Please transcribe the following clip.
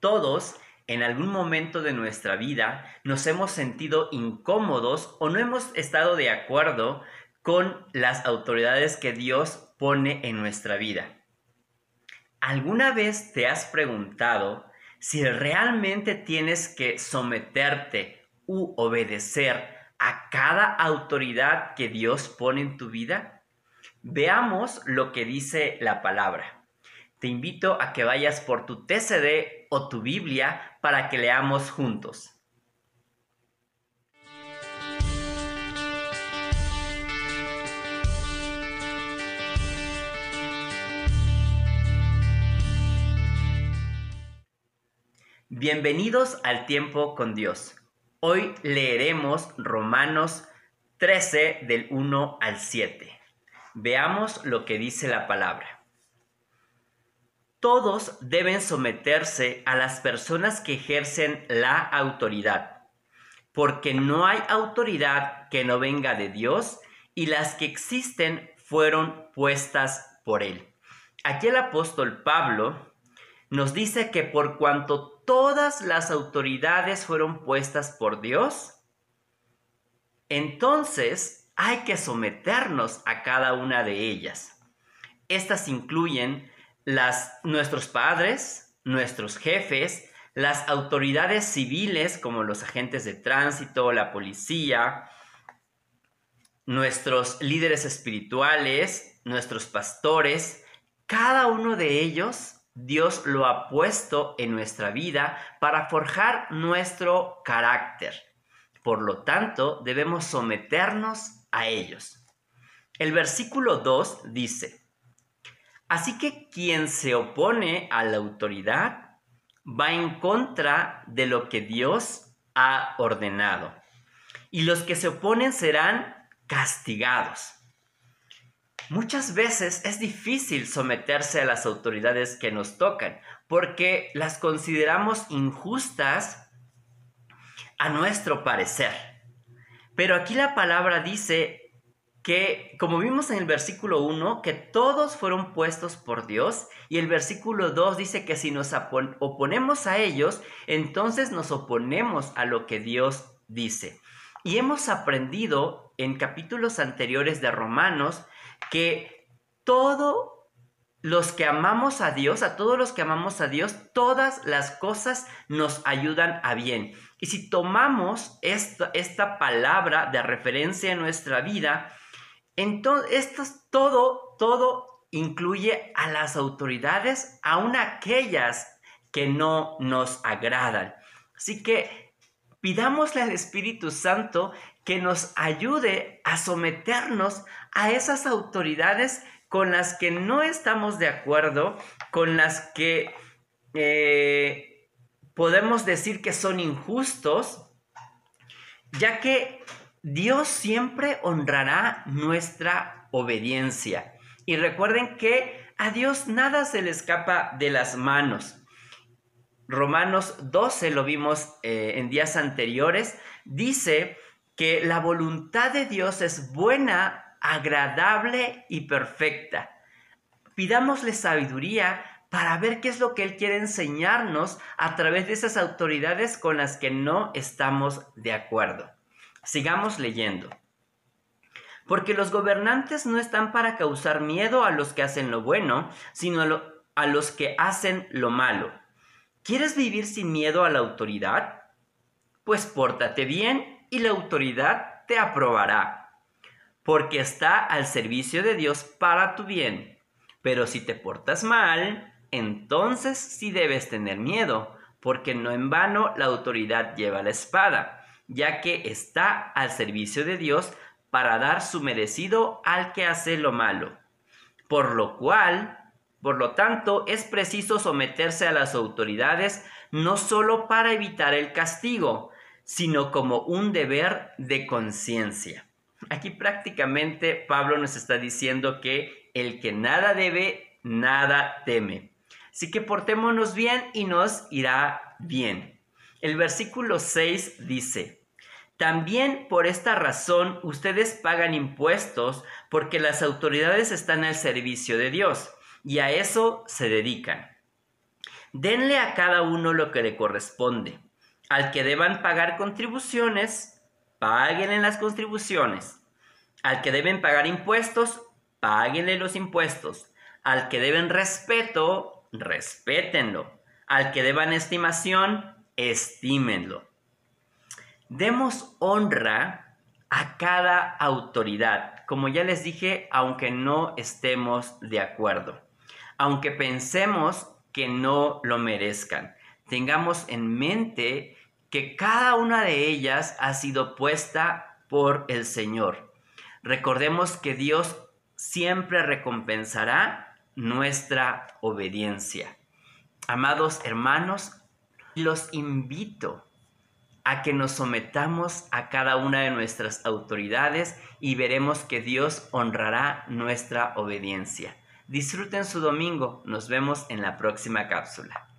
Todos en algún momento de nuestra vida nos hemos sentido incómodos o no hemos estado de acuerdo con las autoridades que Dios pone en nuestra vida. ¿Alguna vez te has preguntado si realmente tienes que someterte u obedecer a cada autoridad que Dios pone en tu vida? Veamos lo que dice la palabra. Te invito a que vayas por tu TCD o tu Biblia para que leamos juntos. Bienvenidos al tiempo con Dios. Hoy leeremos Romanos 13 del 1 al 7. Veamos lo que dice la palabra. Todos deben someterse a las personas que ejercen la autoridad, porque no hay autoridad que no venga de Dios y las que existen fueron puestas por Él. Aquí el apóstol Pablo nos dice que por cuanto todas las autoridades fueron puestas por Dios, entonces hay que someternos a cada una de ellas. Estas incluyen nuestros padres, nuestros jefes, las autoridades civiles como los agentes de tránsito, la policía, nuestros líderes espirituales, nuestros pastores, cada uno de ellos Dios lo ha puesto en nuestra vida para forjar nuestro carácter. Por lo tanto, debemos someternos a ellos. El versículo 2 dice, Así que quien se opone a la autoridad va en contra de lo que Dios ha ordenado. Y los que se oponen serán castigados. Muchas veces es difícil someterse a las autoridades que nos tocan porque las consideramos injustas a nuestro parecer. Pero aquí la palabra dice que, como vimos en el versículo 1, que todos fueron puestos por Dios y el versículo 2 dice que si nos oponemos a ellos, entonces nos oponemos a lo que Dios dice. Y hemos aprendido en capítulos anteriores de Romanos que todos los que amamos a Dios, a todos los que amamos a Dios, todas las cosas nos ayudan a bien. Y si tomamos esta, esta palabra de referencia en nuestra vida, entonces esto todo, todo incluye a las autoridades, aun aquellas que no nos agradan. Así que pidámosle al Espíritu Santo que nos ayude a someternos a esas autoridades con las que no estamos de acuerdo, con las que eh, podemos decir que son injustos, ya que Dios siempre honrará nuestra obediencia. Y recuerden que a Dios nada se le escapa de las manos. Romanos 12, lo vimos eh, en días anteriores, dice que la voluntad de Dios es buena, agradable y perfecta. Pidámosle sabiduría para ver qué es lo que Él quiere enseñarnos a través de esas autoridades con las que no estamos de acuerdo. Sigamos leyendo. Porque los gobernantes no están para causar miedo a los que hacen lo bueno, sino a, los que hacen lo malo. ¿Quieres vivir sin miedo a la autoridad? Pues pórtate bien y la autoridad te aprobará, porque está al servicio de Dios para tu bien. Pero si te portas mal, entonces sí debes tener miedo, porque no en vano la autoridad lleva la espada, ya que está al servicio de Dios para dar su merecido al que hace lo malo. Por lo cual, por lo tanto, es preciso someterse a las autoridades no solo para evitar el castigo, sino como un deber de conciencia. Aquí prácticamente Pablo nos está diciendo que el que nada debe, nada teme. Así que portémonos bien y nos irá bien. El versículo 6 dice, también por esta razón ustedes pagan impuestos porque las autoridades están al servicio de Dios y a eso se dedican. Denle a cada uno lo que le corresponde. Al que deban pagar contribuciones, páguenle las contribuciones. Al que deben pagar impuestos, páguenle los impuestos. Al que deben respeto, respétenlo. Al que deban estimación, estímenlo. Demos honra a cada autoridad, como ya les dije, aunque no estemos de acuerdo, aunque pensemos que no lo merezcan. Tengamos en mente que cada una de ellas ha sido puesta por el Señor. Recordemos que Dios siempre recompensará nuestra obediencia. Amados hermanos, los invito a que nos sometamos a cada una de nuestras autoridades y veremos que Dios honrará nuestra obediencia. Disfruten su domingo. Nos vemos en la próxima cápsula.